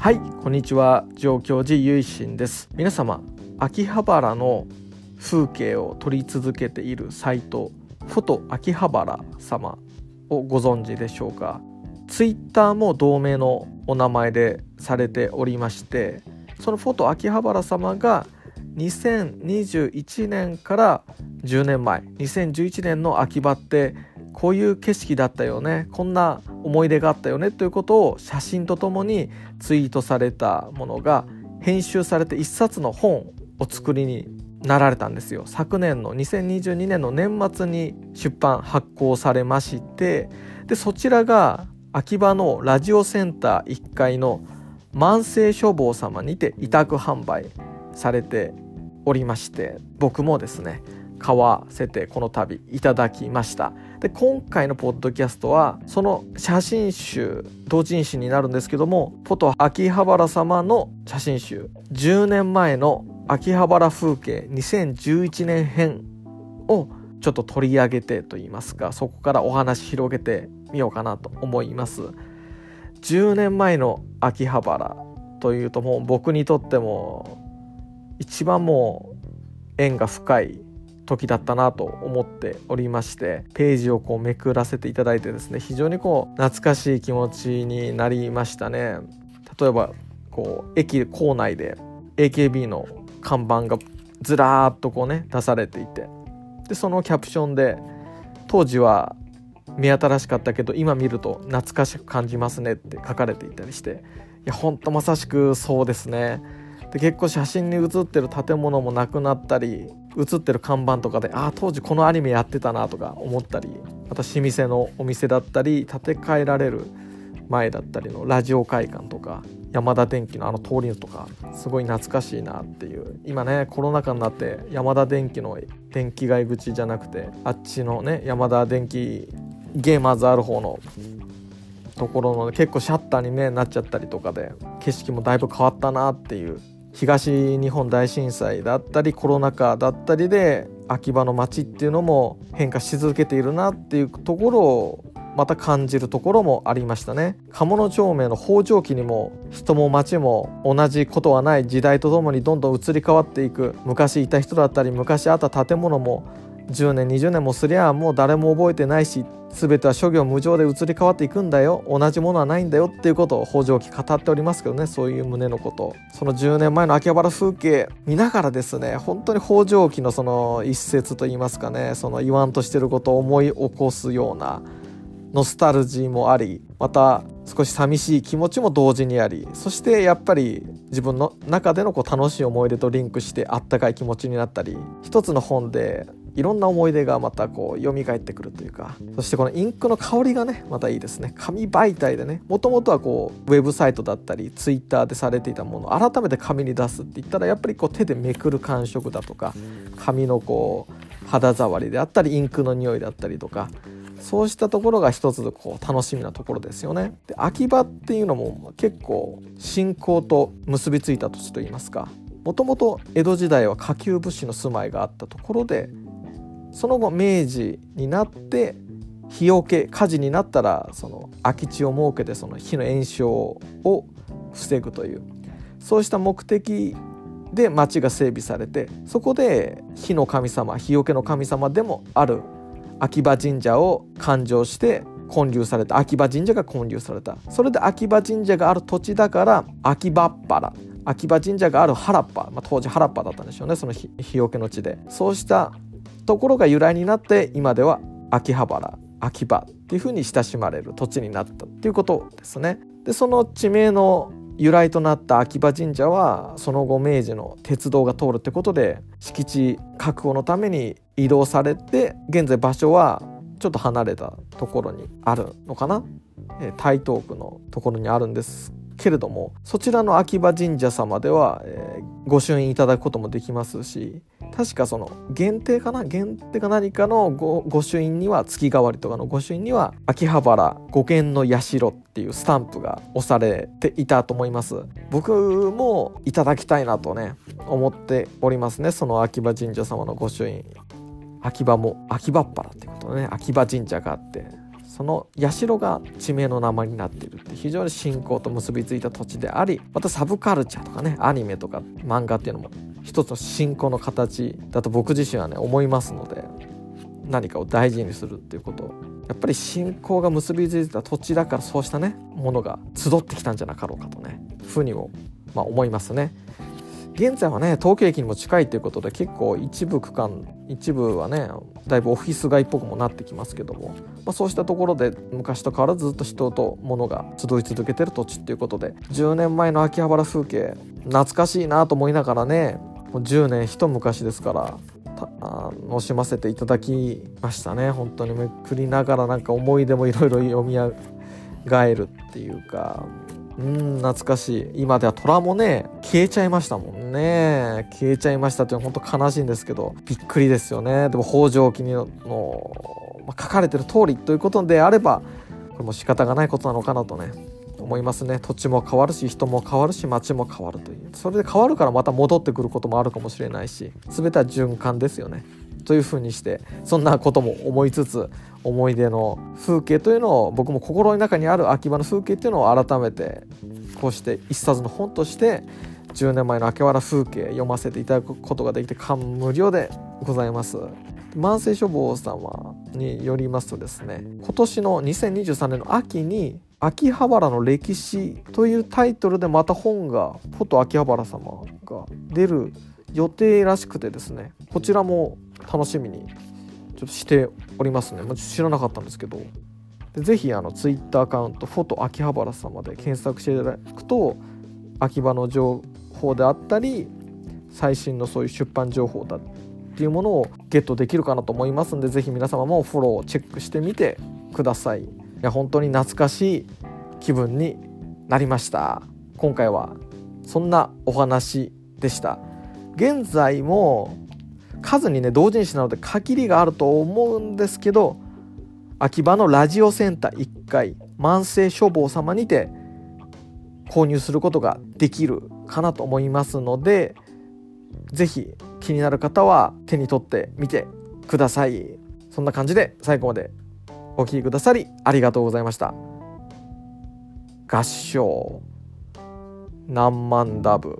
はいこんにちは。上京寺ゆいしんです。皆様秋葉原の風景を撮り続けているサイトフォト秋葉原様をご存知でしょうか？ツイッターも同名のお名前でされておりましてそのフォト秋葉原様が2021年から10年前2011年の秋葉ってこういう景色だったよね。こんな思い出があったよね。ということを写真とともにツイートされたものが編集されて一冊の本を作りになられたんですよ。昨年の2022年の年末に出版発行されましてでそちらが秋葉のラジオセンター1階の万世書房様にて委託販売されておりまして僕もですね買わせてこの度いただきました。で今回のポッドキャストはその写真集同人誌になるんですけどもフォト秋葉原様の写真集。10年前の秋葉原風景2011年編をちょっと取り上げてと言いますかそこからお話広げてみようかなと思います。10年前の秋葉原というともう僕にとっても一番もう縁が深い時だったなと思っておりましてページをこうめくらせていただいてですね非常にこう懐かしい気持ちになりましたね。例えばこう駅構内で AKB の看板がずらーっとこうね出されていてでそのキャプションで当時は目新しかったけど今見ると懐かしく感じますねって書かれていたりしていやほんとまさしくそうですね。で結構写真に写ってる建物もなくなったり写ってる看板とかでああ当時このアニメやってたなとか思ったりまた老舗のお店だったり建て替えられる前だったりのラジオ会館とか山田電機のあの通りとかすごい懐かしいなっていう。今ねコロナ禍になって山田電機の電気街口じゃなくてあっちのね山田電機ゲーマーズある方のところの結構シャッターに、ね、なっちゃったりとかで景色もだいぶ変わったなっていう東日本大震災だったりコロナ禍だったりで秋葉の街っていうのも変化し続けているなっていうところをまた感じるところもありましたね。鴨の町名の北条記にも人も町も同じことはない時代とともにどんどん移り変わっていく。昔いた人だったり昔あった建物も10年20年もすりゃもう誰も覚えてないし全ては諸行無常で移り変わっていくんだよ。同じものはないんだよ。っていうことを北条記語っておりますけどね。そういう胸のこと。その10年前の秋葉原風景。見ながらですね本当に北条記のその一節といいますかね。その言わんとしてることを思い起こすような。ノスタルジーもありまた少し寂しい気持ちも同時にあり。そしてやっぱり自分の中でのこう楽しい思い出とリンクしてあったかい気持ちになったり。一つの本でいろんな思い出がまたこう蘇ってくるというかそしてこのインクの香りがねまたいいですね紙媒体でねもともとはこうウェブサイトだったりツイッターでされていたものを改めて紙に出すって言ったらやっぱりこう手でめくる感触だとか紙のこう肌触りであったりインクの匂いだったりとかそうしたところが一つこう楽しみなところですよね。で秋葉っていうのも結構信仰と結びついた土地といいますかもともと江戸時代は下級武士の住まいがあったところでその後明治になって火よけ火事になったらその空き地を設けてその火の延焼を防ぐというそうした目的で町が整備されてそこで火の神様火よけの神様でもある秋葉神社を勘定して建立された秋葉神社が建立された。それで秋葉神社がある土地だから秋葉っ原秋葉神社がある原っぱ、まあ、当時原っぱだったんでしょうねその火よけの地で。そうしたところが由来になって今では秋葉原秋葉っていうふうに親しまれる土地になったっていうことですね。でその地名の由来となった秋葉神社はその後明治の鉄道が通るってことで敷地確保のために移動されて現在場所はちょっと離れたところにあるのかな台東区のところにあるんですけれどもそちらの秋葉神社様では、えー、ご朱印いただくこともできますし確かその限定かな限定か何かのご御朱印には月替わりとかの御朱印には秋葉原五軒の社っていうスタンプが押されていたと思います。僕もいただきたいなとね思っておりますね。その秋葉神社様の御朱印。秋葉も秋葉っ原ってことね。秋葉神社があってその社が地名の名前になっているって非常に信仰と結びついた土地でありまたサブカルチャーとかねアニメとか漫画っていうのも一つの信仰の形だと僕自身はね思いますので何かを大事にするっていうことやっぱり信仰が結びついた土地だからそうしたねものが集ってきたんじゃなかろうかとねふうにも、まあ、思いますね。現在はね東京駅にも近いということで結構一部区間一部はねだいぶオフィス街っぽくもなってきますけども、まあ、そうしたところで昔と変わらずずっと人と物が集い続けてる土地っていうことで10年前の秋葉原風景懐かしいなと思いながらねもう10年一昔ですから楽しませていただきましたね。本当に。めくりながらなんか思い出もいろいろ読み上げるっていうか。うん懐かしい。今では虎もね消えちゃいましたもんね。消えちゃいましたっていうのは本当悲しいんですけどびっくりですよね。でも北条記のの、まあ、書かれてる通りということであればこれも仕方がないことなのかなとね思いますね。土地も変わるし人も変わるし街も変わるという。それで変わるからまた戻ってくることもあるかもしれないし全ては循環ですよね。というふうにしてそんなことも思いつつ思い出の風景というのを僕も心の中にある秋葉の風景っていうのを改めてこうして一冊の本として10年前の秋葉原風景読ませていただくことができて感無量でございます。万世書房様によりますとですね今年の2023年の秋に秋葉原の歴史というタイトルでまた本がフォト秋葉原様が出る予定らしくてですねこちらも楽しみにちょっとしておりますね、まあ、知らなかったんですけど。ぜひあのツイッターアカウントフォト秋葉原様で検索していただくと秋葉の情報であったり最新のそういう出版情報だっていうものをゲットできるかなと思いますんでぜひ皆様もフォローをチェックしてみてください。いや本当に懐かしい気分になりました。今回はそんなお話でした。現在も数にね同人誌なので限りがあると思うんですけど秋葉のラジオセンター1階万世書房様にて購入することができるかなと思いますので是非気になる方は手に取ってみてください。そんな感じで最後までお聴きくださりありがとうございました。合唱。何万ダブ。